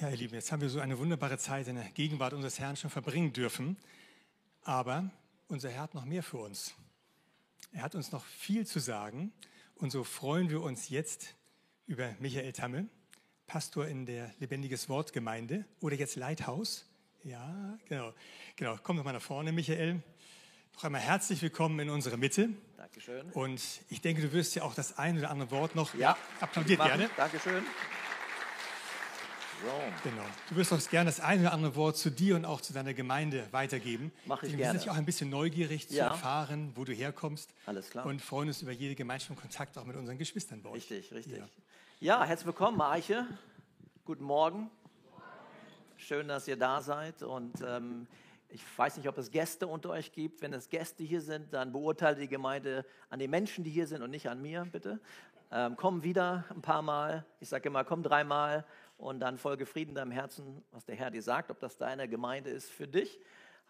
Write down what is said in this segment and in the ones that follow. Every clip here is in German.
Ja, ihr Lieben, jetzt haben wir so eine wunderbare Zeit in der Gegenwart unseres Herrn schon verbringen dürfen. Aber unser Herr hat noch mehr für uns. Er hat uns noch viel zu sagen. Und so freuen wir uns jetzt über Michael Tamme, Pastor in der Lebendiges Wort Gemeinde oder jetzt Leithaus. Ja, genau. Genau. Komm doch mal nach vorne, Michael. Noch einmal herzlich willkommen in unserer Mitte. Dankeschön. Und ich denke, du wirst ja auch das ein oder andere Wort noch Ja. applaudiert gerne. Dankeschön. Genau. Du wirst uns gerne das eine oder andere Wort zu dir und auch zu deiner Gemeinde weitergeben. Mach ich gerne. Wir sind auch ein bisschen neugierig zu Ja. erfahren, wo du herkommst. Alles klar. Und freuen uns über jede Gemeinschaft und Kontakt auch mit unseren Geschwistern bei euch. richtig, richtig. Ja. Ja, herzlich willkommen, Marche. Guten Morgen. Schön, dass ihr da seid. Und ähm, ich weiß nicht, ob es Gäste unter euch gibt. Wenn es Gäste hier sind, dann beurteile die Gemeinde an den Menschen, die hier sind und nicht an mir, bitte. Ähm, komm wieder ein paar Mal. Ich sage immer, komm dreimal und dann folge Frieden deinem Herzen, was der Herr dir sagt, ob das deine Gemeinde ist für dich.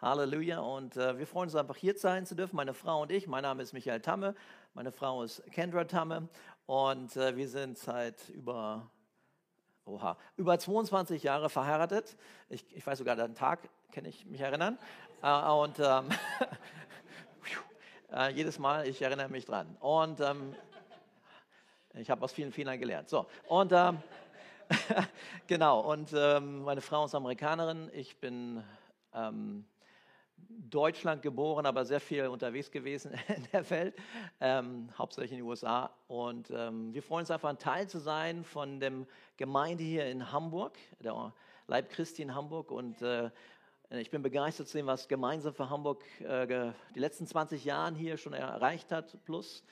Halleluja. Und äh, wir freuen uns einfach hier sein zu dürfen, meine Frau und ich. Mein Name ist Michael Tamme, meine Frau ist Kendra Tamme und äh, wir sind seit über, oha, über 22 Jahre verheiratet. Ich, ich weiß sogar den Tag, kann ich mich erinnern. Äh, und ähm, äh, jedes Mal, ich erinnere mich dran. Und ähm, ich habe aus vielen Fehlern gelernt. So, und ähm, genau, und ähm, meine Frau ist Amerikanerin. Ich bin ähm, Deutschland geboren, aber sehr viel unterwegs gewesen in der Welt, ähm, hauptsächlich in den USA. Und ähm, wir freuen uns einfach, ein Teil zu sein von der Gemeinde hier in Hamburg, der Leib Christi in Hamburg. Und äh, ich bin begeistert zu sehen, was gemeinsam für Hamburg äh, die letzten 20 Jahre hier schon erreicht hat, plus.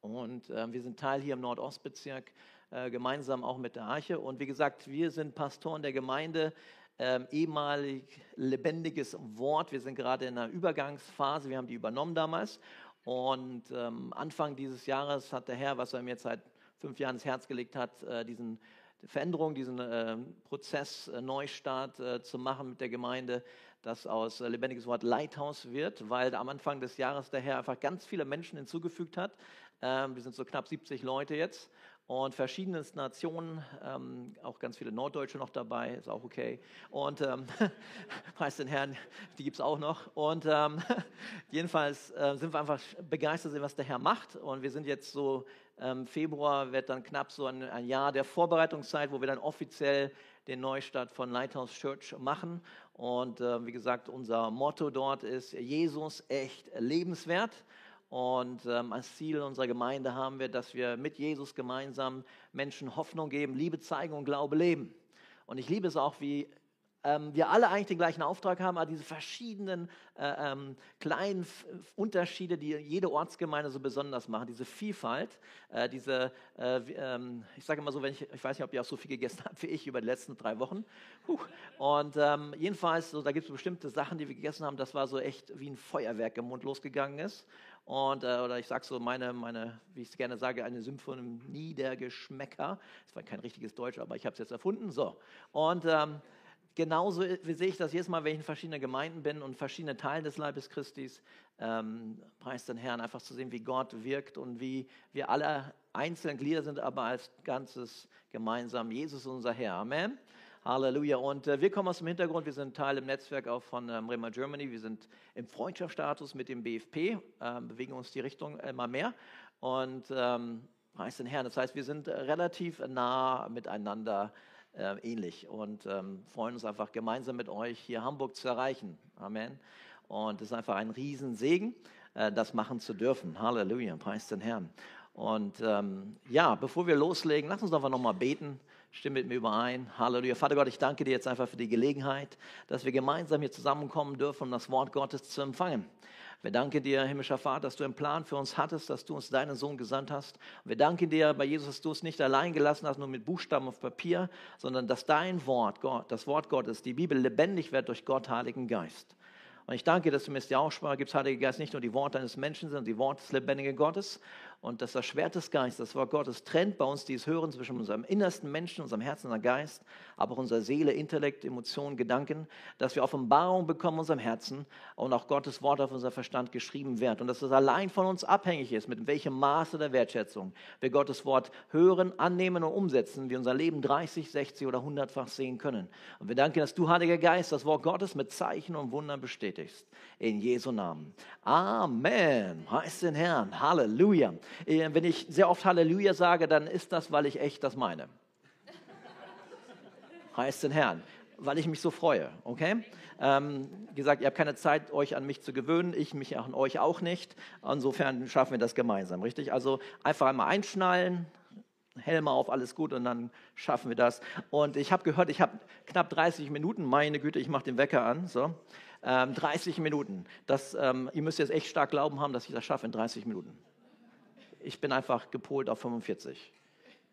Und äh, wir sind Teil hier im Nordostbezirk, äh, gemeinsam auch mit der Arche. Und wie gesagt, wir sind Pastoren der Gemeinde, ähm, ehemalig lebendiges Wort. Wir sind gerade in einer Übergangsphase, wir haben die übernommen damals. Und ähm, Anfang dieses Jahres hat der Herr, was er mir seit fünf Jahren ins Herz gelegt hat, äh, diesen Veränderung, diesen äh, Prozess, äh, Neustart äh, zu machen mit der Gemeinde, das aus äh, lebendiges Wort Leithaus wird, weil am Anfang des Jahres der Herr einfach ganz viele Menschen hinzugefügt hat. Ähm, wir sind so knapp 70 Leute jetzt und verschiedene Nationen, ähm, auch ganz viele Norddeutsche noch dabei, ist auch okay. Und ähm, preis den Herrn, die gibt es auch noch. Und ähm, jedenfalls äh, sind wir einfach begeistert, was der Herr macht. Und wir sind jetzt so, ähm, Februar wird dann knapp so ein, ein Jahr der Vorbereitungszeit, wo wir dann offiziell den Neustart von Lighthouse Church machen. Und äh, wie gesagt, unser Motto dort ist Jesus echt lebenswert. Und ähm, als Ziel unserer Gemeinde haben wir, dass wir mit Jesus gemeinsam Menschen Hoffnung geben, Liebe zeigen und Glaube leben. Und ich liebe es auch, wie ähm, wir alle eigentlich den gleichen Auftrag haben, aber diese verschiedenen äh, ähm, kleinen F Unterschiede, die jede Ortsgemeinde so besonders machen, diese Vielfalt, äh, diese, äh, ähm, ich sage immer so, wenn ich, ich weiß nicht, ob ihr auch so viel gegessen habt wie ich über die letzten drei Wochen. Puh. Und ähm, jedenfalls, so, da gibt es bestimmte Sachen, die wir gegessen haben, das war so echt wie ein Feuerwerk im Mund losgegangen ist. Und, äh, oder ich sage so, meine, meine, wie ich es gerne sage, eine Symphonie der Geschmäcker. Das war kein richtiges Deutsch, aber ich habe es jetzt erfunden. So. Und ähm, genauso sehe ich das jedes Mal, wenn ich in verschiedenen Gemeinden bin und verschiedene Teile des Leibes Christis, ähm, preis den Herrn, einfach zu sehen, wie Gott wirkt und wie wir alle einzelne Glieder sind, aber als Ganzes gemeinsam. Jesus unser Herr. Amen. Halleluja. Und äh, wir kommen aus dem Hintergrund, wir sind Teil im Netzwerk auch von ähm, Rema Germany. Wir sind im Freundschaftsstatus mit dem BFP, ähm, bewegen uns die Richtung immer mehr. Und ähm, preis den Herrn. Das heißt, wir sind äh, relativ nah miteinander äh, ähnlich und ähm, freuen uns einfach gemeinsam mit euch hier Hamburg zu erreichen. Amen. Und es ist einfach ein Riesensegen, äh, das machen zu dürfen. Halleluja, preis den Herrn. Und ähm, ja, bevor wir loslegen, lass uns einfach nochmal beten. Stimme mit mir überein. Halleluja. Vater Gott, ich danke dir jetzt einfach für die Gelegenheit, dass wir gemeinsam hier zusammenkommen dürfen, um das Wort Gottes zu empfangen. Wir danken dir, himmlischer Vater, dass du einen Plan für uns hattest, dass du uns deinen Sohn gesandt hast. Wir danken dir bei Jesus, dass du es nicht allein gelassen hast, nur mit Buchstaben auf Papier, sondern dass dein Wort, Gott, das Wort Gottes, die Bibel lebendig wird durch Gott, Heiligen Geist. Und ich danke, dass du mir jetzt die Aussprache gibst, Heiliger Geist, nicht nur die Worte eines Menschen, sondern die Worte des lebendigen Gottes. Und dass das Schwert des Geistes, das Wort Gottes, trennt bei uns dieses Hören zwischen unserem innersten Menschen, unserem Herzen, unserem Geist, aber auch unserer Seele, Intellekt, Emotionen, Gedanken, dass wir Offenbarung bekommen in unserem Herzen und auch Gottes Wort auf unser Verstand geschrieben wird. Und dass es allein von uns abhängig ist, mit welchem Maße der Wertschätzung wir Gottes Wort hören, annehmen und umsetzen, wir unser Leben 30, 60 oder 100-fach sehen können. Und wir danken, dass du, Heiliger Geist, das Wort Gottes mit Zeichen und Wundern bestätigst. In Jesu Namen. Amen. Heißt den Herrn. Halleluja. Äh, wenn ich sehr oft Halleluja sage, dann ist das, weil ich echt das meine. heißt den Herrn, weil ich mich so freue, okay? Ähm, gesagt, ihr habt keine Zeit, euch an mich zu gewöhnen, ich mich an euch auch nicht. Insofern schaffen wir das gemeinsam, richtig? Also einfach einmal einschnallen, Helme auf, alles gut und dann schaffen wir das. Und ich habe gehört, ich habe knapp 30 Minuten, meine Güte, ich mache den Wecker an, so. Ähm, 30 Minuten. Das, ähm, ihr müsst jetzt echt stark glauben haben, dass ich das schaffe in 30 Minuten. Ich bin einfach gepolt auf 45.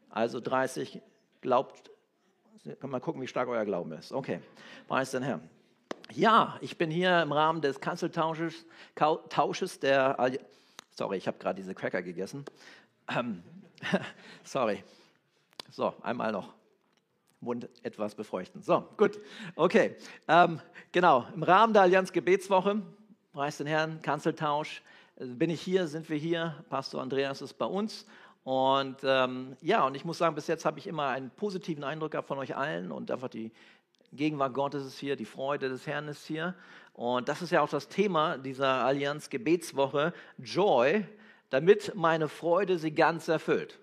Also 30, glaubt, kann mal gucken, wie stark euer Glauben ist. Okay, preis den Herrn. Ja, ich bin hier im Rahmen des Kanzeltausches, Tausches der, sorry, ich habe gerade diese Cracker gegessen. Ähm, sorry. So, einmal noch. Mund etwas befeuchten. So, gut. Okay. Ähm, genau. Im Rahmen der Allianz Gebetswoche, preis den Herrn, Kanzeltausch, bin ich hier, sind wir hier. Pastor Andreas ist bei uns. Und ähm, ja, und ich muss sagen, bis jetzt habe ich immer einen positiven Eindruck gehabt von euch allen und einfach die Gegenwart Gottes ist hier, die Freude des Herrn ist hier. Und das ist ja auch das Thema dieser Allianz Gebetswoche, Joy, damit meine Freude sie ganz erfüllt.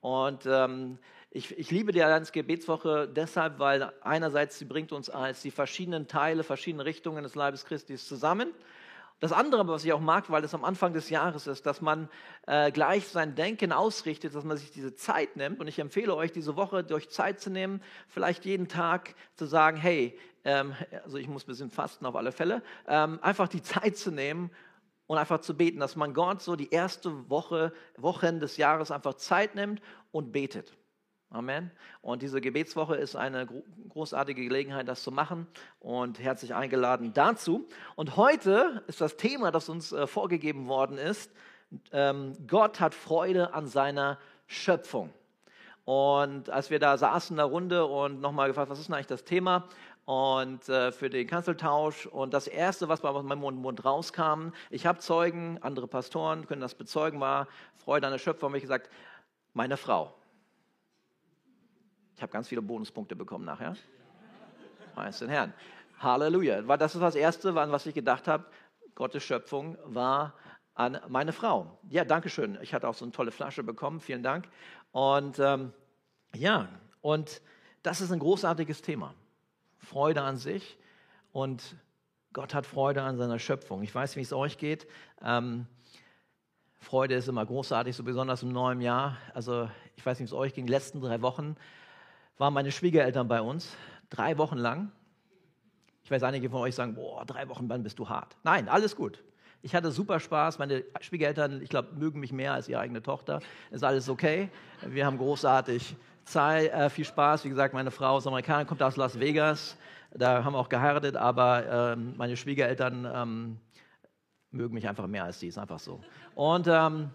Und ähm, ich, ich, liebe die Allianz Gebetswoche deshalb, weil einerseits sie bringt uns als die verschiedenen Teile, verschiedene Richtungen des Leibes Christi zusammen das andere, was ich auch mag, weil es am Anfang des Jahres ist, dass man äh, gleich sein Denken ausrichtet, dass man sich diese Zeit nimmt. Und ich empfehle euch, diese Woche durch Zeit zu nehmen, vielleicht jeden Tag zu sagen, hey, ähm, also ich muss ein bisschen fasten auf alle Fälle, ähm, einfach die Zeit zu nehmen und einfach zu beten, dass man Gott so die erste Woche, Wochen des Jahres einfach Zeit nimmt und betet. Amen. Und diese Gebetswoche ist eine großartige Gelegenheit, das zu machen und herzlich eingeladen dazu. Und heute ist das Thema, das uns äh, vorgegeben worden ist, ähm, Gott hat Freude an seiner Schöpfung. Und als wir da saßen in der Runde und nochmal gefragt, was ist denn eigentlich das Thema? Und äh, für den Kanzeltausch. Und das Erste, was bei meinem Mund, rauskam, ich habe Zeugen, andere Pastoren können das bezeugen, war Freude an der Schöpfung. Und ich gesagt, meine Frau. Ich habe ganz viele Bonuspunkte bekommen nachher. Preis den Herrn. Halleluja. Das ist das Erste, an was ich gedacht habe. Gottes Schöpfung war an meine Frau. Ja, danke schön. Ich hatte auch so eine tolle Flasche bekommen. Vielen Dank. Und ähm, ja, und das ist ein großartiges Thema. Freude an sich und Gott hat Freude an seiner Schöpfung. Ich weiß, wie es euch geht. Ähm, Freude ist immer großartig, so besonders im neuen Jahr. Also ich weiß nicht, wie es euch ging. Die letzten drei Wochen waren meine Schwiegereltern bei uns, drei Wochen lang. Ich weiß, einige von euch sagen, boah, drei Wochen, wann bist du hart? Nein, alles gut. Ich hatte super Spaß. Meine Schwiegereltern, ich glaube, mögen mich mehr als ihre eigene Tochter. Ist alles okay. Wir haben großartig Zeit, äh, viel Spaß. Wie gesagt, meine Frau ist Amerikanerin, kommt aus Las Vegas. Da haben wir auch geheiratet, aber ähm, meine Schwiegereltern ähm, mögen mich einfach mehr als die. Ist einfach so. Und ähm,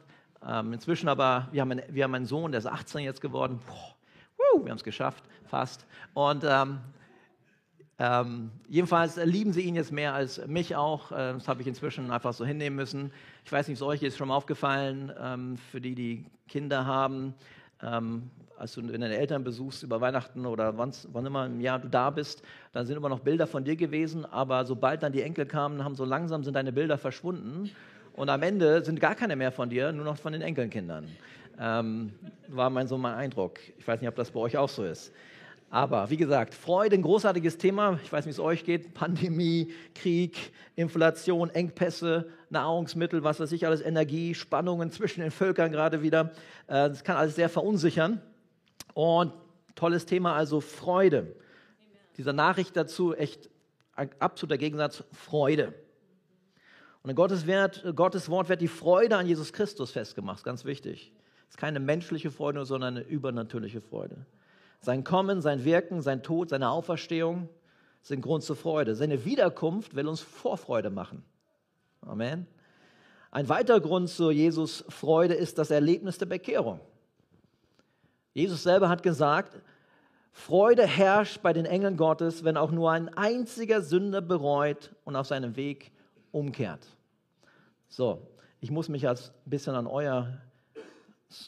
ähm inzwischen aber, wir haben, einen, wir haben einen Sohn, der ist 18 jetzt geworden. Boah, wir haben es geschafft, fast. Und ähm, ähm, jedenfalls lieben sie ihn jetzt mehr als mich auch. Äh, das habe ich inzwischen einfach so hinnehmen müssen. Ich weiß nicht, euch ist schon mal aufgefallen, ähm, für die, die Kinder haben, ähm, als du deine Eltern besuchst über Weihnachten oder wann, wann immer im Jahr du da bist, dann sind immer noch Bilder von dir gewesen, aber sobald dann die Enkel kamen, haben so langsam sind deine Bilder verschwunden und am Ende sind gar keine mehr von dir, nur noch von den Enkelkindern. Ähm, war mein so mein Eindruck. Ich weiß nicht, ob das bei euch auch so ist. Aber wie gesagt, Freude, ein großartiges Thema. Ich weiß nicht, wie es euch geht. Pandemie, Krieg, Inflation, Engpässe, Nahrungsmittel, was weiß ich alles, Energie, Spannungen zwischen den Völkern gerade wieder. Äh, das kann alles sehr verunsichern. Und tolles Thema, also Freude. Dieser Nachricht dazu echt ein absoluter Gegensatz, Freude. Und in Gottes, Wert, Gottes Wort wird die Freude an Jesus Christus festgemacht, ganz wichtig. Es ist keine menschliche Freude, sondern eine übernatürliche Freude. Sein Kommen, sein Wirken, sein Tod, seine Auferstehung sind Grund zur Freude. Seine Wiederkunft will uns Vorfreude machen. Amen. Ein weiterer Grund zur Jesus Freude ist das Erlebnis der Bekehrung. Jesus selber hat gesagt, Freude herrscht bei den Engeln Gottes, wenn auch nur ein einziger Sünder bereut und auf seinem Weg umkehrt. So, ich muss mich als ein bisschen an euer,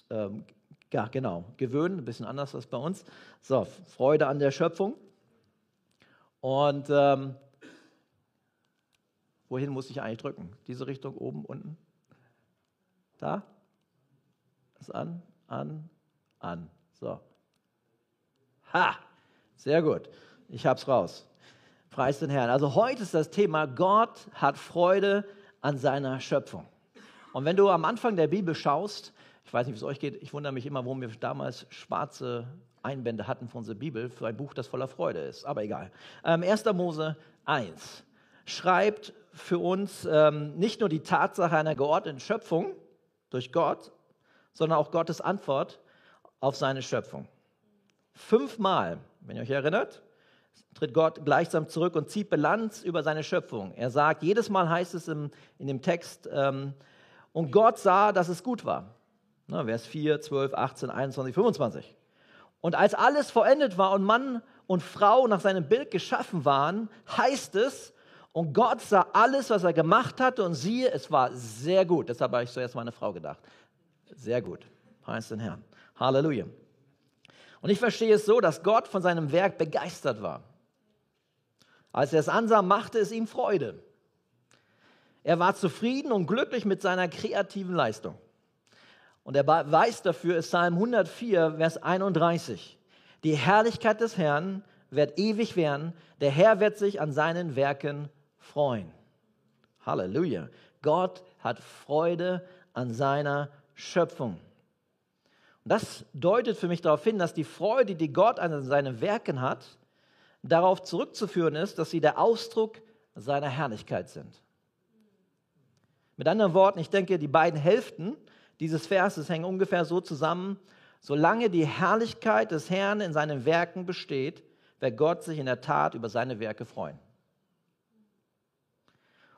ähm, ja genau, gewöhnen, ein bisschen anders als bei uns. So, Freude an der Schöpfung. Und ähm, wohin muss ich eigentlich drücken? Diese Richtung, oben, unten? Da? Ist an, an, an. So. Ha! Sehr gut. Ich hab's raus. Preis den Herrn. Also heute ist das Thema, Gott hat Freude an seiner Schöpfung. Und wenn du am Anfang der Bibel schaust, ich weiß nicht, wie es euch geht, ich wundere mich immer, warum wir damals schwarze Einbände hatten für unsere Bibel, für ein Buch, das voller Freude ist. Aber egal. Ähm, 1. Mose 1 schreibt für uns ähm, nicht nur die Tatsache einer geordneten Schöpfung durch Gott, sondern auch Gottes Antwort auf seine Schöpfung. Fünfmal, wenn ihr euch erinnert, tritt Gott gleichsam zurück und zieht Bilanz über seine Schöpfung. Er sagt, jedes Mal heißt es im, in dem Text, ähm, und Gott sah, dass es gut war. Na, Vers 4, 12, 18, 21, 25. Und als alles vollendet war und Mann und Frau nach seinem Bild geschaffen waren, heißt es, und Gott sah alles, was er gemacht hatte, und siehe, es war sehr gut. Deshalb habe ich zuerst meine Frau gedacht. Sehr gut. Preis den Herrn. Halleluja. Und ich verstehe es so, dass Gott von seinem Werk begeistert war. Als er es ansah, machte es ihm Freude. Er war zufrieden und glücklich mit seiner kreativen Leistung. Und der Beweis dafür ist Psalm 104, Vers 31. Die Herrlichkeit des Herrn wird ewig werden. Der Herr wird sich an seinen Werken freuen. Halleluja. Gott hat Freude an seiner Schöpfung. Und das deutet für mich darauf hin, dass die Freude, die Gott an seinen Werken hat, darauf zurückzuführen ist, dass sie der Ausdruck seiner Herrlichkeit sind. Mit anderen Worten, ich denke, die beiden Hälften dieses Verses hängen ungefähr so zusammen, solange die Herrlichkeit des Herrn in seinen Werken besteht, wird Gott sich in der Tat über seine Werke freuen.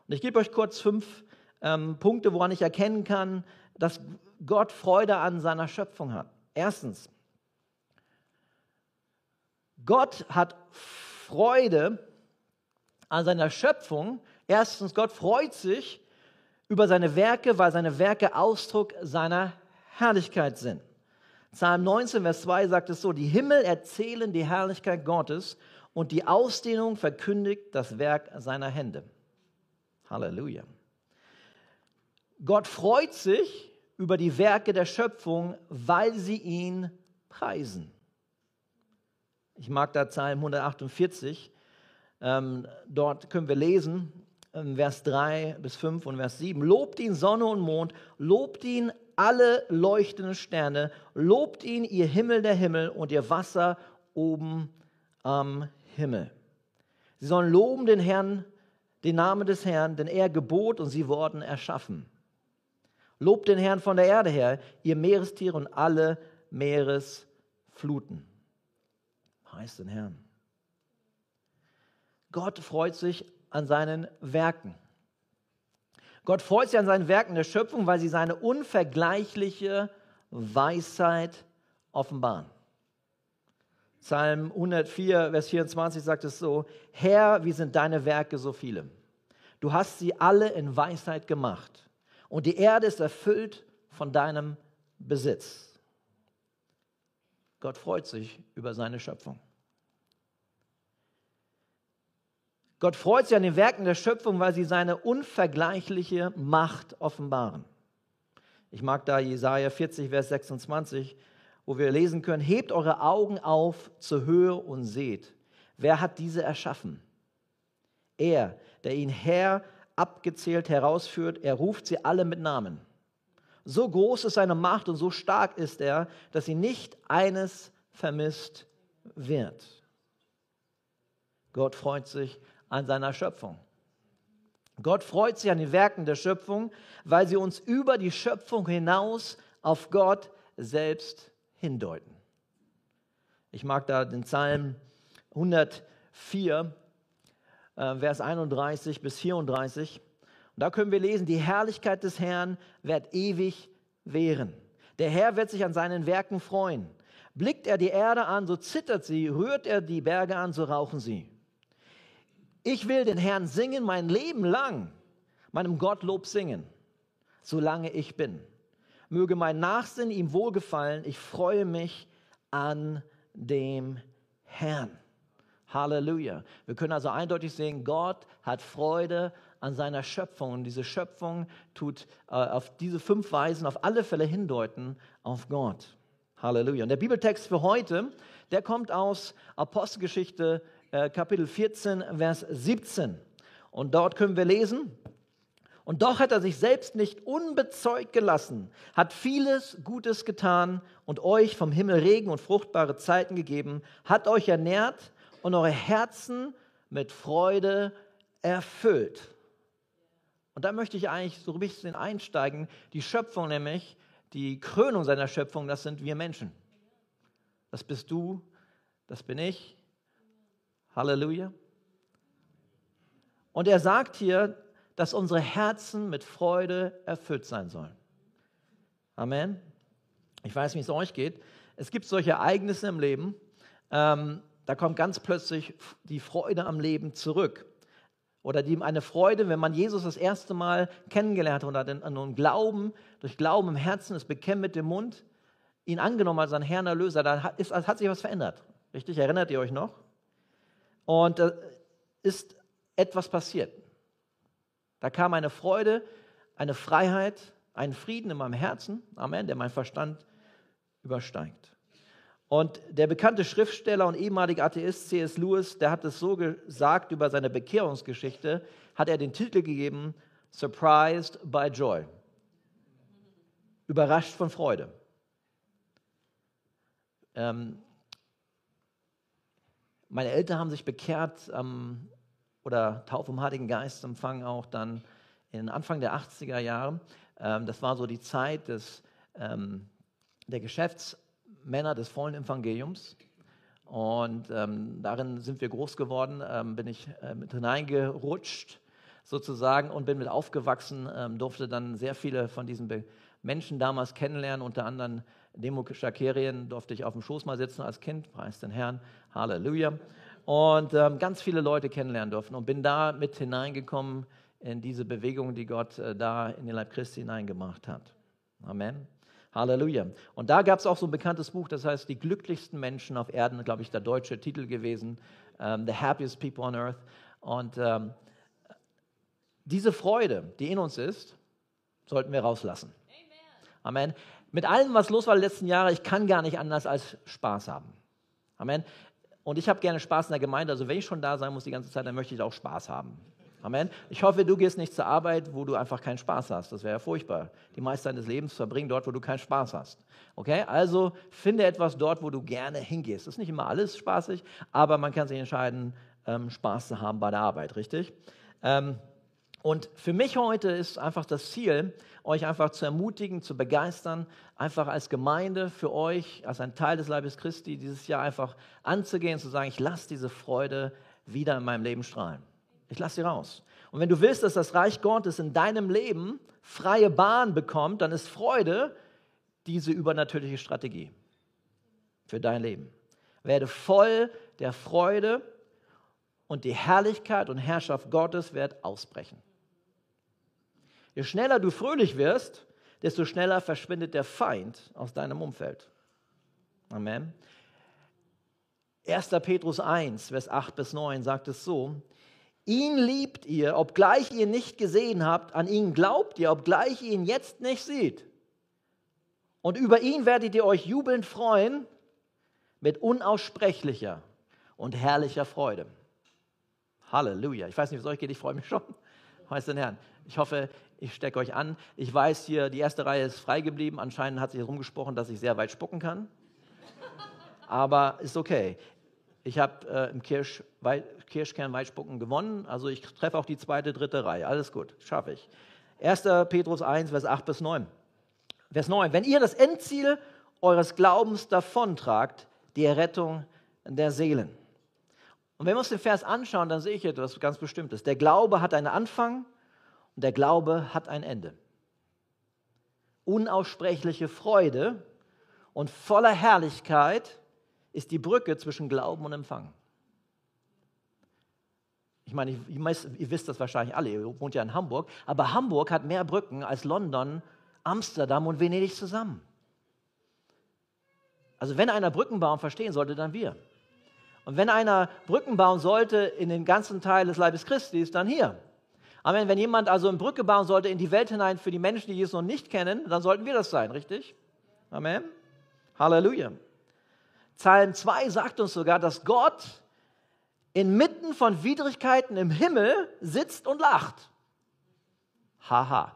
Und ich gebe euch kurz fünf ähm, Punkte, woran ich erkennen kann, dass Gott Freude an seiner Schöpfung hat. Erstens, Gott hat Freude an seiner Schöpfung. Erstens, Gott freut sich über seine Werke, weil seine Werke Ausdruck seiner Herrlichkeit sind. Psalm 19, Vers 2 sagt es so, die Himmel erzählen die Herrlichkeit Gottes und die Ausdehnung verkündigt das Werk seiner Hände. Halleluja. Gott freut sich über die Werke der Schöpfung, weil sie ihn preisen. Ich mag da Psalm 148. Ähm, dort können wir lesen, Vers 3 bis 5 und Vers 7. Lobt ihn Sonne und Mond, lobt ihn alle leuchtenden Sterne, lobt ihn ihr Himmel der Himmel und ihr Wasser oben am Himmel. Sie sollen loben den Herrn, den Namen des Herrn, denn er gebot und sie wurden erschaffen. Lobt den Herrn von der Erde her, ihr Meerestiere und alle Meeresfluten. Heißt den Herrn. Gott freut sich an seinen Werken. Gott freut sich an seinen Werken der Schöpfung, weil sie seine unvergleichliche Weisheit offenbaren. Psalm 104, Vers 24 sagt es so, Herr, wie sind deine Werke so viele? Du hast sie alle in Weisheit gemacht und die Erde ist erfüllt von deinem Besitz. Gott freut sich über seine Schöpfung. Gott freut sich an den Werken der Schöpfung, weil sie seine unvergleichliche Macht offenbaren. Ich mag da Jesaja 40, Vers 26, wo wir lesen können: Hebt eure Augen auf zur Höhe und seht, wer hat diese erschaffen? Er, der ihn Herr abgezählt herausführt, er ruft sie alle mit Namen. So groß ist seine Macht und so stark ist er, dass sie nicht eines vermisst wird. Gott freut sich an seiner Schöpfung. Gott freut sich an den Werken der Schöpfung, weil sie uns über die Schöpfung hinaus auf Gott selbst hindeuten. Ich mag da den Psalm 104, äh, Vers 31 bis 34. Und Da können wir lesen, die Herrlichkeit des Herrn wird ewig währen. Der Herr wird sich an seinen Werken freuen. Blickt er die Erde an, so zittert sie, rührt er die Berge an, so rauchen sie. Ich will den Herrn singen mein Leben lang, meinem Gott Lob singen, solange ich bin. Möge mein Nachsinn ihm wohlgefallen, ich freue mich an dem Herrn. Halleluja. Wir können also eindeutig sehen, Gott hat Freude an seiner Schöpfung. Und diese Schöpfung tut äh, auf diese fünf Weisen auf alle Fälle hindeuten auf Gott. Halleluja. Und der Bibeltext für heute, der kommt aus Apostelgeschichte äh, Kapitel 14, Vers 17. Und dort können wir lesen, und doch hat er sich selbst nicht unbezeugt gelassen, hat vieles Gutes getan und euch vom Himmel Regen und fruchtbare Zeiten gegeben, hat euch ernährt und eure Herzen mit Freude erfüllt. Und da möchte ich eigentlich so ein bisschen einsteigen. Die Schöpfung nämlich, die Krönung seiner Schöpfung, das sind wir Menschen. Das bist du, das bin ich. Halleluja. Und er sagt hier, dass unsere Herzen mit Freude erfüllt sein sollen. Amen. Ich weiß, wie es euch geht. Es gibt solche Ereignisse im Leben, ähm, da kommt ganz plötzlich die Freude am Leben zurück. Oder die, eine Freude, wenn man Jesus das erste Mal kennengelernt hat und an Glauben, durch Glauben im Herzen, das Bekennen mit dem Mund, ihn angenommen als seinen Herrn Erlöser, da hat, ist, hat sich was verändert. Richtig? Erinnert ihr euch noch? Und da ist etwas passiert. Da kam eine Freude, eine Freiheit, ein Frieden in meinem Herzen, Amen, der mein Verstand übersteigt. Und der bekannte Schriftsteller und ehemalige Atheist C.S. Lewis, der hat es so gesagt über seine Bekehrungsgeschichte, hat er den Titel gegeben, Surprised by Joy. Überrascht von Freude. Ähm, meine Eltern haben sich bekehrt ähm, oder Taufe im Heiligen Geist empfangen auch dann in Anfang der 80er Jahre. Ähm, das war so die Zeit des, ähm, der Geschäfts- Männer des vollen Evangeliums. Und ähm, darin sind wir groß geworden, ähm, bin ich äh, mit hineingerutscht sozusagen und bin mit aufgewachsen, ähm, durfte dann sehr viele von diesen Be Menschen damals kennenlernen, unter anderem Demo Shakerien durfte ich auf dem Schoß mal sitzen als Kind, preis den Herrn, Halleluja. Und ähm, ganz viele Leute kennenlernen dürfen und bin da mit hineingekommen in diese Bewegung, die Gott äh, da in den Leib Christi hineingemacht hat. Amen. Halleluja. Und da gab es auch so ein bekanntes Buch, das heißt Die glücklichsten Menschen auf Erden, glaube ich, der deutsche Titel gewesen, ähm, The Happiest People on Earth. Und ähm, diese Freude, die in uns ist, sollten wir rauslassen. Amen. Mit allem, was los war die letzten Jahre, ich kann gar nicht anders als Spaß haben. Amen. Und ich habe gerne Spaß in der Gemeinde, also wenn ich schon da sein muss die ganze Zeit, dann möchte ich auch Spaß haben. Amen. Ich hoffe, du gehst nicht zur Arbeit, wo du einfach keinen Spaß hast. Das wäre ja furchtbar. Die meiste deines Lebens verbringen dort, wo du keinen Spaß hast. Okay? Also finde etwas dort, wo du gerne hingehst. Das ist nicht immer alles spaßig, aber man kann sich entscheiden, ähm, Spaß zu haben bei der Arbeit, richtig? Ähm, und für mich heute ist einfach das Ziel, euch einfach zu ermutigen, zu begeistern, einfach als Gemeinde für euch, als ein Teil des Leibes Christi, dieses Jahr einfach anzugehen, zu sagen, ich lasse diese Freude wieder in meinem Leben strahlen. Ich lasse sie raus. Und wenn du willst, dass das Reich Gottes in deinem Leben freie Bahn bekommt, dann ist Freude diese übernatürliche Strategie für dein Leben. Werde voll der Freude und die Herrlichkeit und Herrschaft Gottes wird ausbrechen. Je schneller du fröhlich wirst, desto schneller verschwindet der Feind aus deinem Umfeld. Amen. 1. Petrus 1, Vers 8 bis 9 sagt es so, Ihn liebt ihr, obgleich ihr nicht gesehen habt, an ihn glaubt ihr, obgleich ihr ihn jetzt nicht seht. Und über ihn werdet ihr euch jubelnd freuen mit unaussprechlicher und herrlicher Freude. Halleluja. Ich weiß nicht, wie es euch geht, ich freue mich schon. Weiß den Herrn. Ich hoffe, ich stecke euch an. Ich weiß hier, die erste Reihe ist frei geblieben. Anscheinend hat sich herumgesprochen, dass ich sehr weit spucken kann. Aber ist okay. Ich habe äh, im Kirsch, Kirschkern Weitspucken gewonnen, also ich treffe auch die zweite, dritte Reihe. Alles gut, schaffe ich. 1. Petrus 1, Vers 8 bis 9. Vers 9. Wenn ihr das Endziel eures Glaubens davontragt, die Errettung der Seelen. Und wenn wir uns den Vers anschauen, dann sehe ich etwas ganz Bestimmtes. Der Glaube hat einen Anfang und der Glaube hat ein Ende. Unaussprechliche Freude und voller Herrlichkeit ist die Brücke zwischen Glauben und Empfang. Ich meine, ihr wisst das wahrscheinlich alle, ihr wohnt ja in Hamburg, aber Hamburg hat mehr Brücken als London, Amsterdam und Venedig zusammen. Also wenn einer Brücken bauen verstehen sollte, dann wir. Und wenn einer Brücken bauen sollte in den ganzen Teil des Leibes Christi, dann hier. Amen. Wenn jemand also eine Brücke bauen sollte in die Welt hinein für die Menschen, die Jesus noch nicht kennen, dann sollten wir das sein, richtig? Amen. Halleluja. Psalm 2 sagt uns sogar, dass Gott inmitten von Widrigkeiten im Himmel sitzt und lacht. Haha.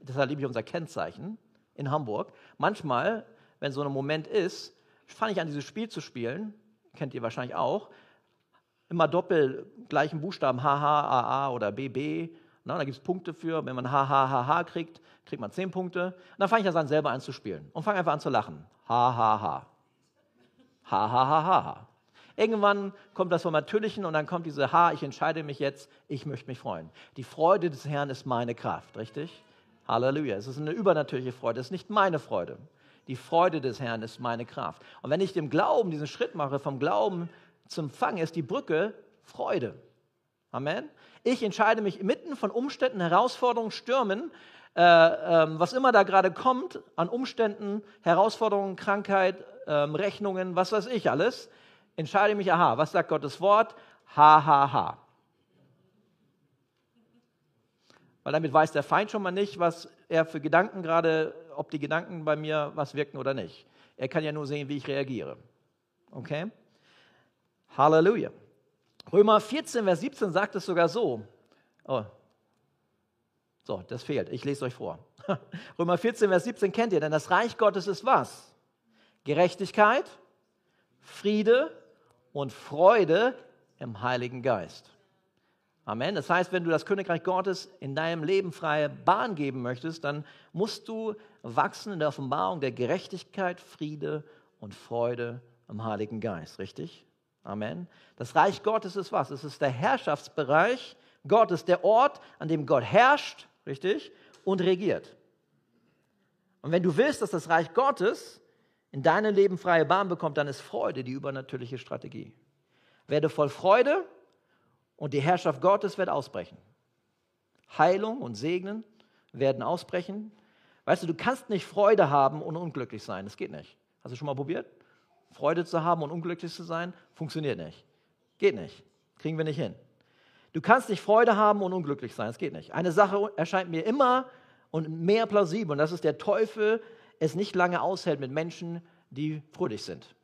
Deshalb liebe ich unser Kennzeichen in Hamburg. Manchmal, wenn so ein Moment ist, fange ich an, dieses Spiel zu spielen. Kennt ihr wahrscheinlich auch. Immer doppelt gleichen Buchstaben, HH, AA oder BB. Na, da gibt es Punkte für. Wenn man HHHH kriegt, kriegt man 10 Punkte. Und dann fange ich das an, selber anzuspielen und fange einfach an zu lachen. HHH. HHHH. Irgendwann kommt das vom Natürlichen und dann kommt diese Ha, ich entscheide mich jetzt, ich möchte mich freuen. Die Freude des Herrn ist meine Kraft, richtig? Halleluja. Es ist eine übernatürliche Freude, es ist nicht meine Freude. Die Freude des Herrn ist meine Kraft. Und wenn ich dem Glauben diesen Schritt mache, vom Glauben zum Empfang, ist die Brücke Freude. Amen. Ich entscheide mich mitten von Umständen, Herausforderungen, Stürmen, äh, äh, was immer da gerade kommt, an Umständen, Herausforderungen, Krankheit, äh, Rechnungen, was weiß ich alles entscheide mich, aha, was sagt Gottes Wort? Ha, ha, ha. Weil damit weiß der Feind schon mal nicht, was er für Gedanken gerade, ob die Gedanken bei mir was wirken oder nicht. Er kann ja nur sehen, wie ich reagiere. Okay? Halleluja. Römer 14, Vers 17 sagt es sogar so. Oh. So, das fehlt. Ich lese euch vor. Römer 14, Vers 17 kennt ihr, denn das Reich Gottes ist was? Gerechtigkeit, Friede und Freude im Heiligen Geist. Amen. Das heißt, wenn du das Königreich Gottes in deinem Leben freie Bahn geben möchtest, dann musst du wachsen in der Offenbarung der Gerechtigkeit, Friede und Freude im Heiligen Geist. Richtig? Amen. Das Reich Gottes ist was? Es ist der Herrschaftsbereich Gottes, der Ort, an dem Gott herrscht, richtig, und regiert. Und wenn du willst, dass das Reich Gottes in deinem Leben freie Bahn bekommt, dann ist Freude die übernatürliche Strategie. Werde voll Freude und die Herrschaft Gottes wird ausbrechen. Heilung und Segnen werden ausbrechen. Weißt du, du kannst nicht Freude haben und unglücklich sein. Das geht nicht. Hast du schon mal probiert? Freude zu haben und unglücklich zu sein? Funktioniert nicht. Geht nicht. Kriegen wir nicht hin. Du kannst nicht Freude haben und unglücklich sein. Das geht nicht. Eine Sache erscheint mir immer und mehr plausibel und das ist der Teufel es nicht lange aushält mit Menschen, die fröhlich sind.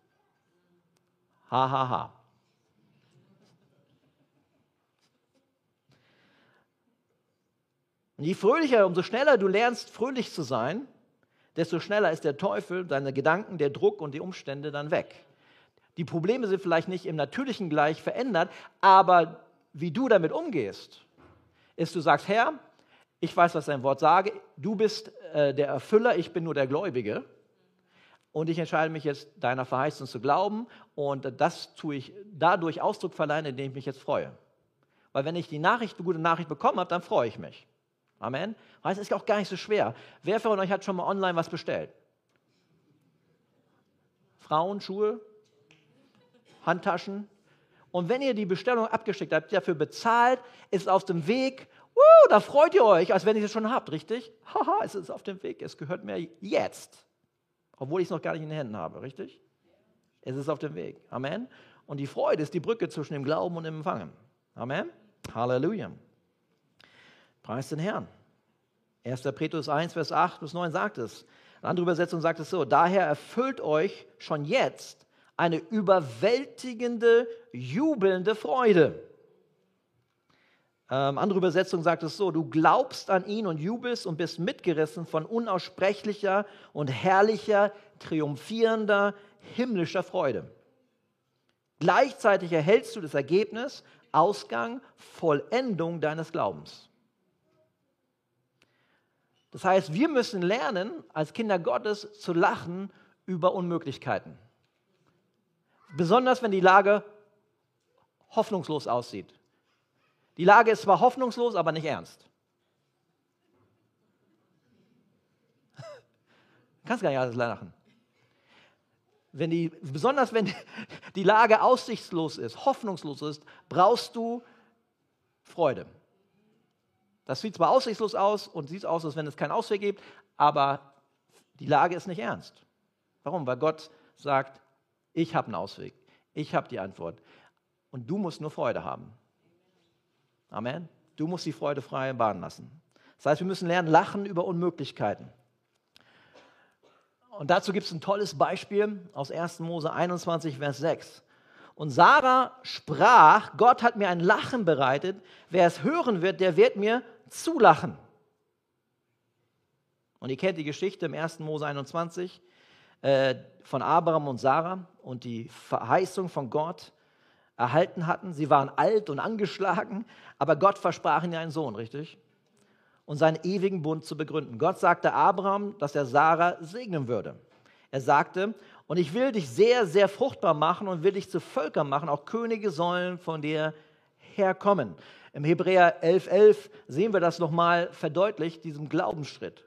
Ha, ha, ha. Und je fröhlicher, umso schneller du lernst, fröhlich zu sein, desto schneller ist der Teufel, deine Gedanken, der Druck und die Umstände dann weg. Die Probleme sind vielleicht nicht im Natürlichen gleich verändert, aber wie du damit umgehst, ist, du sagst, Herr, ich weiß, was dein Wort sage, du bist äh, der Erfüller, ich bin nur der Gläubige. Und ich entscheide mich jetzt, deiner Verheißung zu glauben. Und das tue ich dadurch Ausdruck verleihen, indem ich mich jetzt freue. Weil wenn ich die Nachricht, eine gute Nachricht bekommen habe, dann freue ich mich. Amen. Heißt, es ist auch gar nicht so schwer. Wer von euch hat schon mal online was bestellt? Frauen, Schuhe, Handtaschen. Und wenn ihr die Bestellung abgeschickt habt, dafür bezahlt, ist auf dem Weg Uh, da freut ihr euch, als wenn ihr es schon habt, richtig? Haha, es ist auf dem Weg, es gehört mir jetzt. Obwohl ich es noch gar nicht in den Händen habe, richtig? Es ist auf dem Weg. Amen. Und die Freude ist die Brücke zwischen dem Glauben und dem Empfangen. Amen. Halleluja. Preis den Herrn. 1. Petrus 1, Vers 8 bis 9 sagt es. Eine andere Übersetzung sagt es so: Daher erfüllt euch schon jetzt eine überwältigende, jubelnde Freude ähm, andere Übersetzung sagt es so, du glaubst an ihn und jubelst und bist mitgerissen von unaussprechlicher und herrlicher, triumphierender, himmlischer Freude. Gleichzeitig erhältst du das Ergebnis, Ausgang, Vollendung deines Glaubens. Das heißt, wir müssen lernen, als Kinder Gottes zu lachen über Unmöglichkeiten. Besonders wenn die Lage hoffnungslos aussieht. Die Lage ist zwar hoffnungslos, aber nicht ernst. Du kannst gar nicht alles lachen. Wenn die, besonders wenn die Lage aussichtslos ist, hoffnungslos ist, brauchst du Freude. Das sieht zwar aussichtslos aus und sieht aus, als wenn es keinen Ausweg gibt, aber die Lage ist nicht ernst. Warum? Weil Gott sagt, ich habe einen Ausweg, ich habe die Antwort und du musst nur Freude haben. Amen. Du musst die Freude frei Bahn lassen. Das heißt, wir müssen lernen, lachen über Unmöglichkeiten. Und dazu gibt es ein tolles Beispiel aus 1. Mose 21, Vers 6. Und Sarah sprach, Gott hat mir ein Lachen bereitet, wer es hören wird, der wird mir zulachen. Und ihr kennt die Geschichte im 1. Mose 21 äh, von Abraham und Sarah und die Verheißung von Gott erhalten hatten. Sie waren alt und angeschlagen, aber Gott versprach ihnen einen Sohn, richtig? Und seinen ewigen Bund zu begründen. Gott sagte Abraham, dass er Sarah segnen würde. Er sagte, und ich will dich sehr, sehr fruchtbar machen und will dich zu Völkern machen, auch Könige sollen von dir herkommen. Im Hebräer 11.11 11 sehen wir das nochmal verdeutlicht, diesem Glaubensschritt.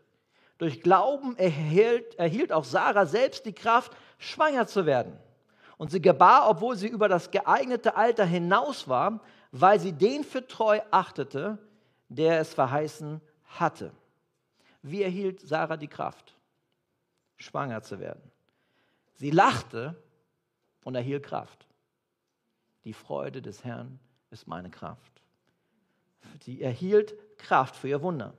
Durch Glauben erhielt, erhielt auch Sarah selbst die Kraft, schwanger zu werden. Und sie gebar, obwohl sie über das geeignete Alter hinaus war, weil sie den für treu achtete, der es verheißen hatte. Wie erhielt Sarah die Kraft, schwanger zu werden? Sie lachte und erhielt Kraft. Die Freude des Herrn ist meine Kraft. Sie erhielt Kraft für ihr Wunder.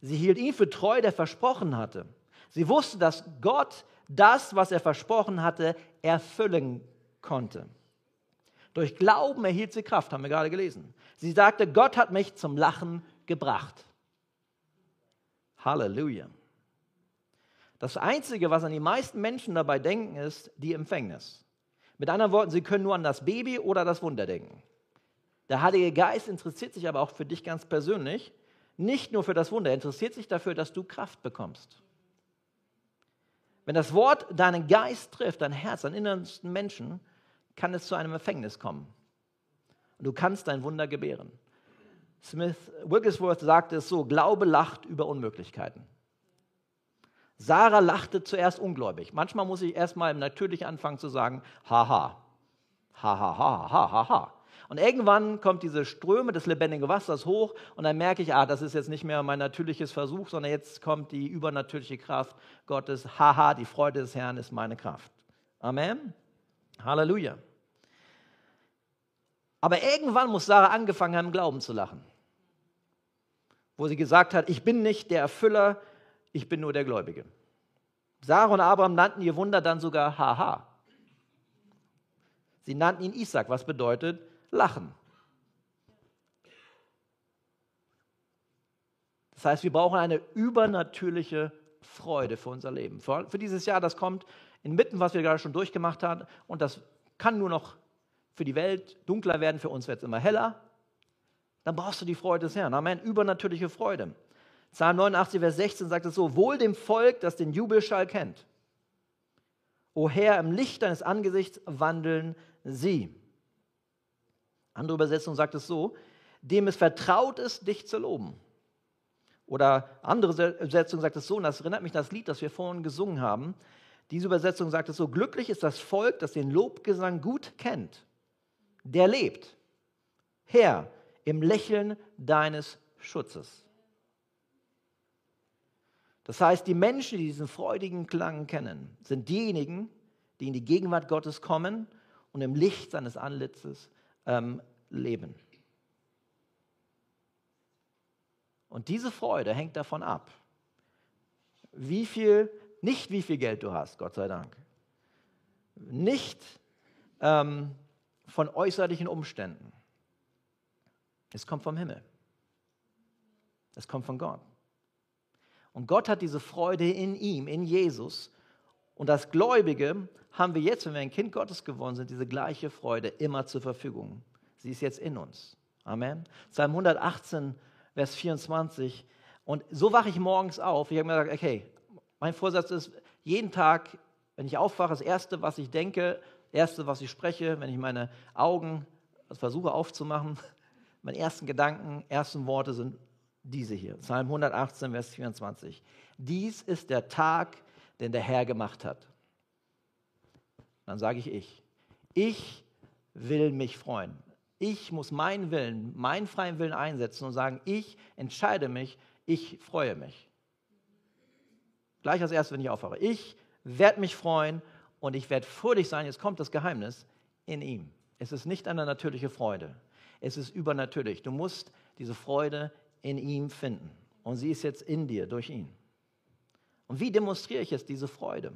Sie hielt ihn für treu, der versprochen hatte. Sie wusste, dass Gott das, was er versprochen hatte, erfüllen konnte. Durch Glauben erhielt sie Kraft, haben wir gerade gelesen. Sie sagte, Gott hat mich zum Lachen gebracht. Halleluja. Das Einzige, was an die meisten Menschen dabei denken, ist die Empfängnis. Mit anderen Worten, sie können nur an das Baby oder das Wunder denken. Der Heilige Geist interessiert sich aber auch für dich ganz persönlich, nicht nur für das Wunder, er interessiert sich dafür, dass du Kraft bekommst. Wenn das Wort deinen Geist trifft, dein Herz, deinen innersten Menschen, kann es zu einem Empfängnis kommen. Und du kannst dein Wunder gebären. Smith Wigglesworth sagte es so: Glaube lacht über Unmöglichkeiten. Sarah lachte zuerst ungläubig. Manchmal muss ich erst mal natürlich anfangen zu sagen: Haha, haha, haha, haha, ha. Und irgendwann kommt diese Ströme des lebendigen Wassers hoch und dann merke ich, ah, das ist jetzt nicht mehr mein natürliches Versuch, sondern jetzt kommt die übernatürliche Kraft Gottes. Haha, die Freude des Herrn ist meine Kraft. Amen. Halleluja. Aber irgendwann muss Sarah angefangen haben, Glauben zu lachen. Wo sie gesagt hat, ich bin nicht der Erfüller, ich bin nur der Gläubige. Sarah und Abraham nannten ihr Wunder dann sogar Haha. Sie nannten ihn Isaac, was bedeutet lachen. Das heißt, wir brauchen eine übernatürliche Freude für unser Leben. Für, für dieses Jahr, das kommt inmitten, was wir gerade schon durchgemacht haben. Und das kann nur noch für die Welt dunkler werden, für uns wird es immer heller. Dann brauchst du die Freude des Herrn. Amen. Übernatürliche Freude. Psalm 89, Vers 16 sagt es so: Wohl dem Volk, das den Jubelschall kennt. O Herr, im Licht deines Angesichts wandeln sie. Andere Übersetzung sagt es so, dem es vertraut ist, dich zu loben. Oder andere Übersetzung sagt es so, und das erinnert mich an das Lied, das wir vorhin gesungen haben. Diese Übersetzung sagt es so, glücklich ist das Volk, das den Lobgesang gut kennt. Der lebt. Herr, im Lächeln deines Schutzes. Das heißt, die Menschen, die diesen freudigen Klang kennen, sind diejenigen, die in die Gegenwart Gottes kommen und im Licht seines Anlitzes ähm, leben. Und diese Freude hängt davon ab, wie viel, nicht wie viel Geld du hast, Gott sei Dank. Nicht ähm, von äußerlichen Umständen. Es kommt vom Himmel. Es kommt von Gott. Und Gott hat diese Freude in ihm, in Jesus. Und als Gläubige haben wir jetzt, wenn wir ein Kind Gottes geworden sind, diese gleiche Freude immer zur Verfügung. Sie ist jetzt in uns. Amen. Psalm 118, Vers 24. Und so wache ich morgens auf. Ich habe mir gesagt, okay, mein Vorsatz ist, jeden Tag, wenn ich aufwache, das Erste, was ich denke, das Erste, was ich spreche, wenn ich meine Augen versuche aufzumachen, Meine ersten Gedanken, ersten Worte sind diese hier. Psalm 118, Vers 24. Dies ist der Tag, den der Herr gemacht hat. Dann sage ich ich. Ich will mich freuen. Ich muss meinen Willen, meinen freien Willen einsetzen und sagen, ich entscheide mich, ich freue mich. Gleich als erstes, wenn ich aufwache. Ich werde mich freuen und ich werde fröhlich sein. Jetzt kommt das Geheimnis in ihm. Es ist nicht eine natürliche Freude. Es ist übernatürlich. Du musst diese Freude in ihm finden. Und sie ist jetzt in dir durch ihn. Und wie demonstriere ich jetzt diese Freude?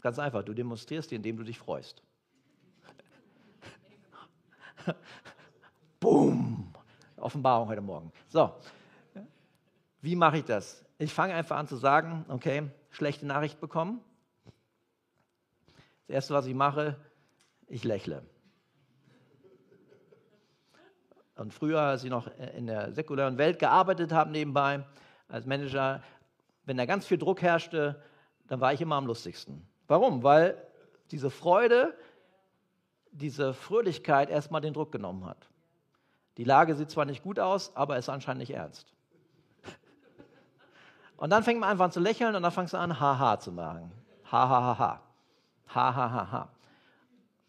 Ganz einfach, du demonstrierst die, indem du dich freust. Boom! Offenbarung heute Morgen. So, wie mache ich das? Ich fange einfach an zu sagen, okay, schlechte Nachricht bekommen. Das Erste, was ich mache, ich lächle. Und früher, als ich noch in der säkulären Welt gearbeitet habe nebenbei, als Manager, wenn da ganz viel Druck herrschte, dann war ich immer am lustigsten. Warum? Weil diese Freude, diese Fröhlichkeit erstmal den Druck genommen hat. Die Lage sieht zwar nicht gut aus, aber ist anscheinend nicht ernst. Und dann fängt man einfach an zu lächeln und dann fängst du an, haha zu machen. Ha, ha, ha, ha. Ha, ha, ha, ha.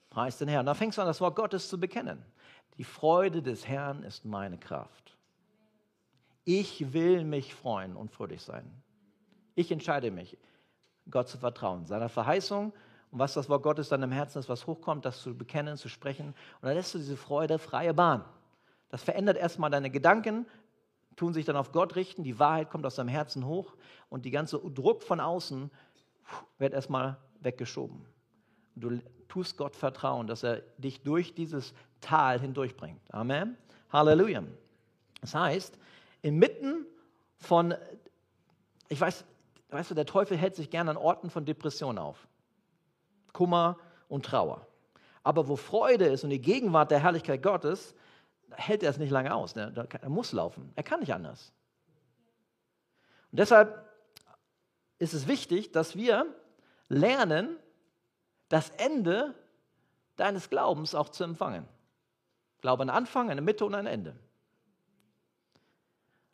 Preis den Herrn. Und dann fängst du an, das Wort Gottes zu bekennen. Die Freude des Herrn ist meine Kraft. Ich will mich freuen und fröhlich sein. Ich entscheide mich, Gott zu vertrauen, seiner Verheißung und was das Wort Gottes dann im Herzen ist, was hochkommt, das zu bekennen, zu sprechen. Und dann lässt du diese Freude freie Bahn. Das verändert erstmal deine Gedanken, tun sich dann auf Gott richten, die Wahrheit kommt aus deinem Herzen hoch und die ganze Druck von außen wird erstmal weggeschoben. Du tust Gott vertrauen, dass er dich durch dieses Tal hindurchbringt. Amen. Halleluja. Das heißt, inmitten von, ich weiß, weißt du, der Teufel hält sich gerne an Orten von Depression auf. Kummer und Trauer. Aber wo Freude ist und die Gegenwart der Herrlichkeit Gottes, hält er es nicht lange aus. Er muss laufen. Er kann nicht anders. Und deshalb ist es wichtig, dass wir lernen, das Ende deines Glaubens auch zu empfangen. Glaube einen Anfang, eine Mitte und ein Ende.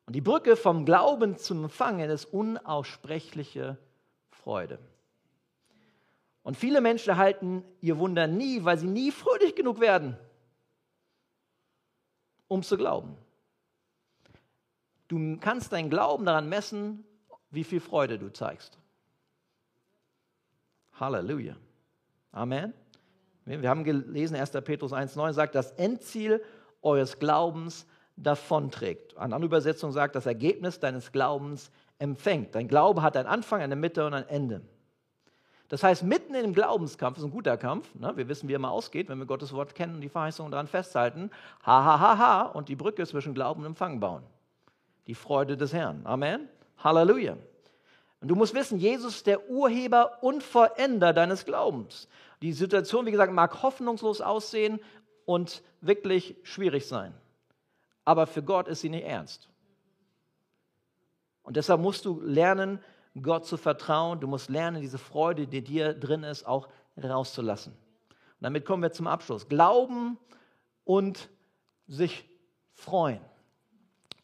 Und die Brücke vom Glauben zum Empfangen ist unaussprechliche Freude. Und viele Menschen erhalten ihr Wunder nie, weil sie nie fröhlich genug werden, um zu glauben. Du kannst deinen Glauben daran messen, wie viel Freude du zeigst. Halleluja. Amen. Wir haben gelesen, 1. Petrus 1,9 sagt, das Endziel eures Glaubens davonträgt. Eine andere Übersetzung sagt, das Ergebnis deines Glaubens empfängt. Dein Glaube hat einen Anfang, eine Mitte und ein Ende. Das heißt, mitten im Glaubenskampf, ist ein guter Kampf, ne? wir wissen, wie er mal ausgeht, wenn wir Gottes Wort kennen und die Verheißungen daran festhalten, ha, ha, ha, ha, und die Brücke zwischen Glauben und Empfang bauen. Die Freude des Herrn. Amen. Halleluja. Und du musst wissen, Jesus ist der Urheber und Vollender deines Glaubens. Die Situation, wie gesagt, mag hoffnungslos aussehen und wirklich schwierig sein. Aber für Gott ist sie nicht ernst. Und deshalb musst du lernen, Gott zu vertrauen. Du musst lernen, diese Freude, die dir drin ist, auch rauszulassen. Und damit kommen wir zum Abschluss. Glauben und sich freuen.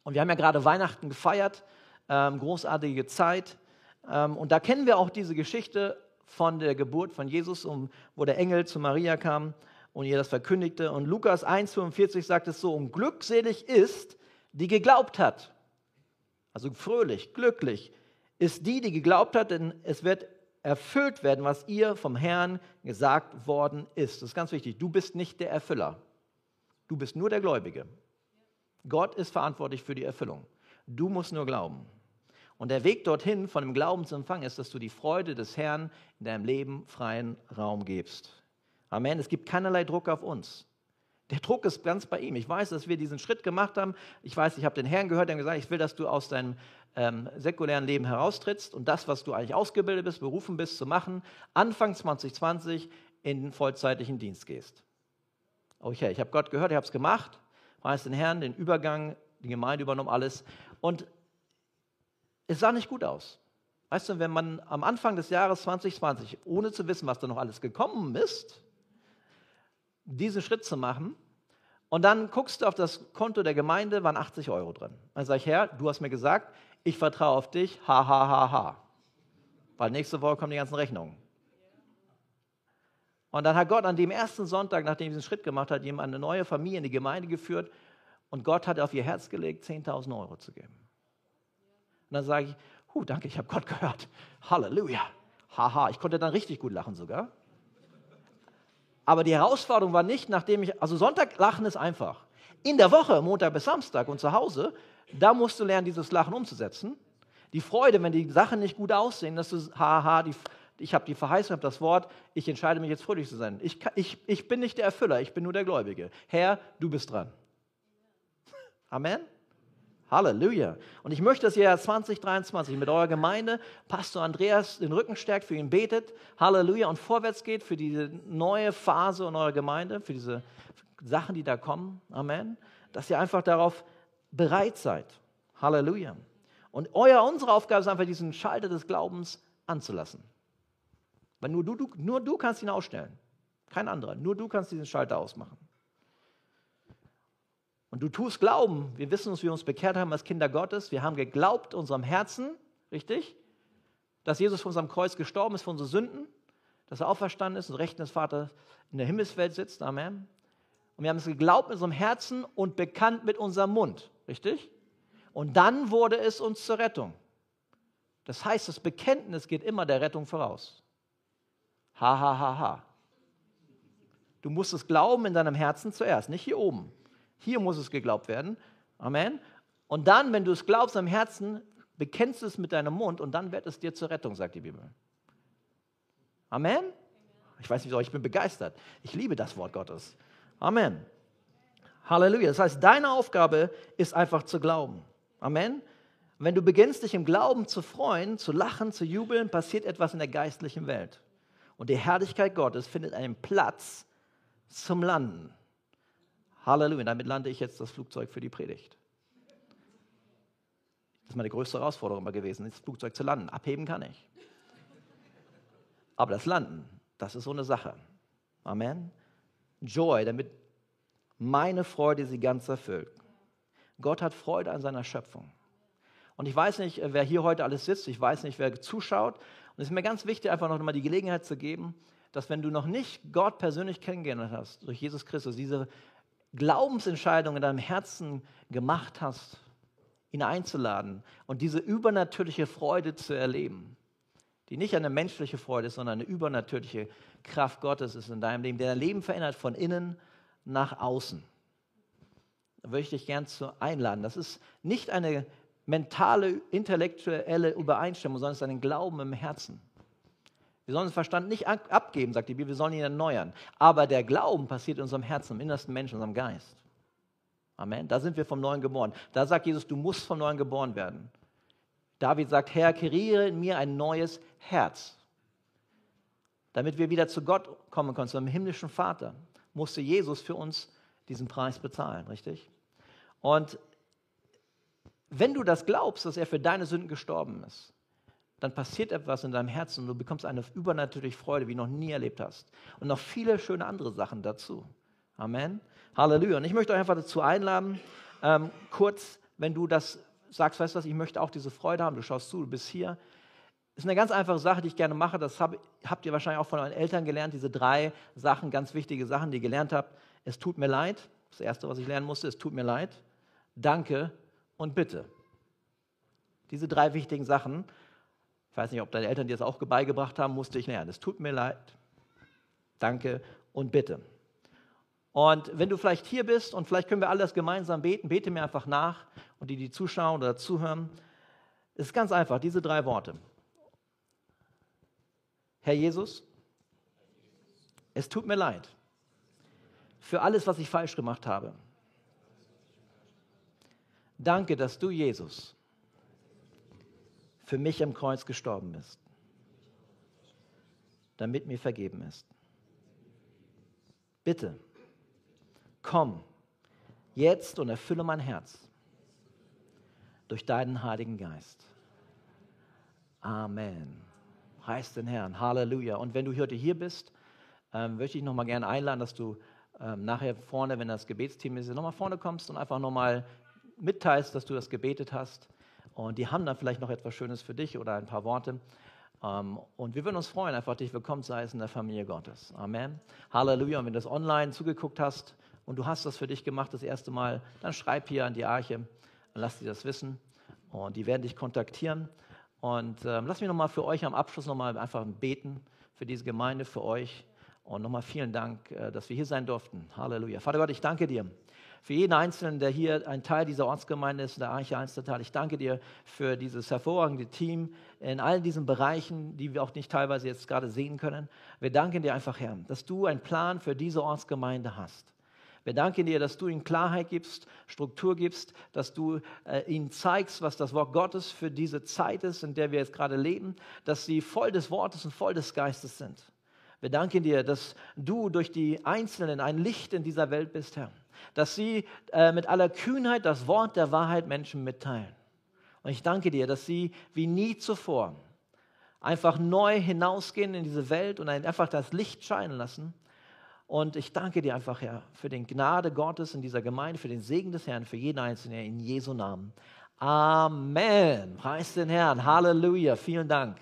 Und wir haben ja gerade Weihnachten gefeiert, ähm, großartige Zeit. Ähm, und da kennen wir auch diese Geschichte von der Geburt von Jesus, um, wo der Engel zu Maria kam und ihr das verkündigte. Und Lukas 1,45 sagt es so: Und glückselig ist, die geglaubt hat. Also fröhlich, glücklich ist die, die geglaubt hat, denn es wird erfüllt werden, was ihr vom Herrn gesagt worden ist. Das ist ganz wichtig. Du bist nicht der Erfüller. Du bist nur der Gläubige. Gott ist verantwortlich für die Erfüllung. Du musst nur glauben. Und der Weg dorthin von dem Glauben zu empfangen ist, dass du die Freude des Herrn in deinem Leben freien Raum gibst. Amen. Es gibt keinerlei Druck auf uns. Der Druck ist ganz bei ihm. Ich weiß, dass wir diesen Schritt gemacht haben. Ich weiß, ich habe den Herrn gehört, der hat gesagt, ich will, dass du aus deinem ähm, säkulären Leben heraustrittst und das, was du eigentlich ausgebildet bist, berufen bist zu machen, Anfang 2020 in den vollzeitlichen Dienst gehst. Okay, ich habe Gott gehört, ich habe es gemacht, weiß den Herrn, den Übergang, die Gemeinde übernommen, alles. Und es sah nicht gut aus. Weißt du, wenn man am Anfang des Jahres 2020, ohne zu wissen, was da noch alles gekommen ist, diesen Schritt zu machen Und dann guckst du auf das Konto der Gemeinde, waren 80 Euro drin. Dann sage ich, Herr, du hast mir gesagt, ich vertraue auf dich, ha, ha, ha, ha. Weil nächste Woche kommen die ganzen Rechnungen. Und dann hat Gott an dem ersten Sonntag, nachdem er diesen Schritt gemacht hat, jemand eine neue Familie in die Gemeinde geführt und Gott hat auf ihr Herz gelegt, 10.000 Euro zu geben. Und dann sage ich, huh, danke, ich habe Gott gehört. Halleluja. Haha, ich konnte dann richtig gut lachen sogar. Aber die Herausforderung war nicht, nachdem ich, also Sonntag lachen ist einfach. In der Woche, Montag bis Samstag und zu Hause, da musst du lernen, dieses Lachen umzusetzen. Die Freude, wenn die Sachen nicht gut aussehen, dass du, haha, die, ich habe die Verheißung, habe das Wort, ich entscheide mich jetzt fröhlich zu sein. Ich, ich, ich bin nicht der Erfüller, ich bin nur der Gläubige. Herr, du bist dran. Amen. Halleluja. Und ich möchte, dass ihr 2023 mit eurer Gemeinde, Pastor Andreas, den Rücken stärkt, für ihn betet. Halleluja. Und vorwärts geht für diese neue Phase in eurer Gemeinde, für diese Sachen, die da kommen. Amen. Dass ihr einfach darauf bereit seid. Halleluja. Und euer, unsere Aufgabe ist einfach, diesen Schalter des Glaubens anzulassen. Weil nur du, du, nur du kannst ihn ausstellen. Kein anderer. Nur du kannst diesen Schalter ausmachen. Und du tust Glauben. Wir wissen, dass wir uns bekehrt haben als Kinder Gottes. Wir haben geglaubt unserem Herzen, richtig? Dass Jesus von unserem Kreuz gestorben ist für unsere Sünden, dass er auferstanden ist und rechten des Vaters in der Himmelswelt sitzt. Amen. Und wir haben es geglaubt mit unserem Herzen und bekannt mit unserem Mund, richtig? Und dann wurde es uns zur Rettung. Das heißt, das Bekenntnis geht immer der Rettung voraus. Ha, ha, ha, ha. Du musst es glauben in deinem Herzen zuerst, nicht hier oben. Hier muss es geglaubt werden. Amen. Und dann, wenn du es glaubst am Herzen, bekennst du es mit deinem Mund und dann wird es dir zur Rettung, sagt die Bibel. Amen. Ich weiß nicht, ich bin begeistert. Ich liebe das Wort Gottes. Amen. Halleluja. Das heißt, deine Aufgabe ist einfach zu glauben. Amen. Wenn du beginnst, dich im Glauben zu freuen, zu lachen, zu jubeln, passiert etwas in der geistlichen Welt. Und die Herrlichkeit Gottes findet einen Platz zum Landen. Halleluja, damit lande ich jetzt das Flugzeug für die Predigt. Das ist meine größte Herausforderung immer gewesen, das Flugzeug zu landen. Abheben kann ich. Aber das Landen, das ist so eine Sache. Amen. Joy, damit meine Freude sie ganz erfüllt. Gott hat Freude an seiner Schöpfung. Und ich weiß nicht, wer hier heute alles sitzt, ich weiß nicht, wer zuschaut. Und es ist mir ganz wichtig, einfach noch mal die Gelegenheit zu geben, dass wenn du noch nicht Gott persönlich kennengelernt hast, durch Jesus Christus, diese Glaubensentscheidung in deinem Herzen gemacht hast, ihn einzuladen und diese übernatürliche Freude zu erleben, die nicht eine menschliche Freude ist, sondern eine übernatürliche Kraft Gottes ist in deinem Leben, der dein Leben verändert von innen nach außen. Da würde ich dich gern zu einladen. Das ist nicht eine mentale, intellektuelle Übereinstimmung, sondern es ist ein Glauben im Herzen. Wir sollen den Verstand nicht abgeben, sagt die Bibel, wir sollen ihn erneuern. Aber der Glauben passiert in unserem Herzen, im innersten Menschen, in unserem Geist. Amen. Da sind wir vom Neuen geboren. Da sagt Jesus, du musst vom Neuen geboren werden. David sagt, Herr, kreiere in mir ein neues Herz. Damit wir wieder zu Gott kommen können, zu einem himmlischen Vater, musste Jesus für uns diesen Preis bezahlen, richtig? Und wenn du das glaubst, dass er für deine Sünden gestorben ist, dann passiert etwas in deinem Herzen und du bekommst eine übernatürliche Freude, wie du noch nie erlebt hast. Und noch viele schöne andere Sachen dazu. Amen. Halleluja. Und ich möchte euch einfach dazu einladen, ähm, kurz, wenn du das sagst, weißt du was, ich möchte auch diese Freude haben, du schaust zu, du bist hier. Ist eine ganz einfache Sache, die ich gerne mache. Das hab, habt ihr wahrscheinlich auch von euren Eltern gelernt, diese drei Sachen, ganz wichtige Sachen, die ihr gelernt habt. Es tut mir leid. Das Erste, was ich lernen musste, es tut mir leid. Danke und bitte. Diese drei wichtigen Sachen. Ich weiß nicht, ob deine Eltern dir das auch beigebracht haben, musste ich lernen. Es tut mir leid, danke und bitte. Und wenn du vielleicht hier bist und vielleicht können wir alles gemeinsam beten, bete mir einfach nach und die, die zuschauen oder zuhören. Es ist ganz einfach, diese drei Worte. Herr Jesus, es tut mir leid für alles, was ich falsch gemacht habe. Danke, dass du, Jesus, für mich am Kreuz gestorben bist, damit mir vergeben ist. Bitte, komm jetzt und erfülle mein Herz durch deinen Heiligen Geist. Amen. Preis den Herrn. Halleluja. Und wenn du heute hier bist, ähm, möchte ich noch mal gerne einladen, dass du ähm, nachher vorne, wenn das Gebetsteam ist, nochmal vorne kommst und einfach nochmal mitteilst, dass du das gebetet hast. Und die haben dann vielleicht noch etwas Schönes für dich oder ein paar Worte. Ähm, und wir würden uns freuen, einfach dich willkommen zu heißen in der Familie Gottes. Amen. Halleluja. Und wenn du das online zugeguckt hast und du hast das für dich gemacht das erste Mal, dann schreib hier an die Arche lass sie das wissen. Und die werden dich kontaktieren. Und ähm, lass mich nochmal für euch am Abschluss nochmal einfach beten für diese Gemeinde, für euch. Und nochmal vielen Dank, äh, dass wir hier sein durften. Halleluja. Vater Gott, ich danke dir für jeden Einzelnen, der hier ein Teil dieser Ortsgemeinde ist, der Arche Einzelteil. Ich danke dir für dieses hervorragende Team in all diesen Bereichen, die wir auch nicht teilweise jetzt gerade sehen können. Wir danken dir einfach, Herr, dass du einen Plan für diese Ortsgemeinde hast. Wir danken dir, dass du ihnen Klarheit gibst, Struktur gibst, dass du äh, ihnen zeigst, was das Wort Gottes für diese Zeit ist, in der wir jetzt gerade leben, dass sie voll des Wortes und voll des Geistes sind. Wir danken dir, dass du durch die Einzelnen ein Licht in dieser Welt bist, Herr dass sie äh, mit aller Kühnheit das Wort der Wahrheit Menschen mitteilen. Und ich danke dir, dass sie wie nie zuvor einfach neu hinausgehen in diese Welt und einfach das Licht scheinen lassen. Und ich danke dir einfach, Herr, für den Gnade Gottes in dieser Gemeinde, für den Segen des Herrn, für jeden Einzelnen in Jesu Namen. Amen. Preis den Herrn. Halleluja. Vielen Dank.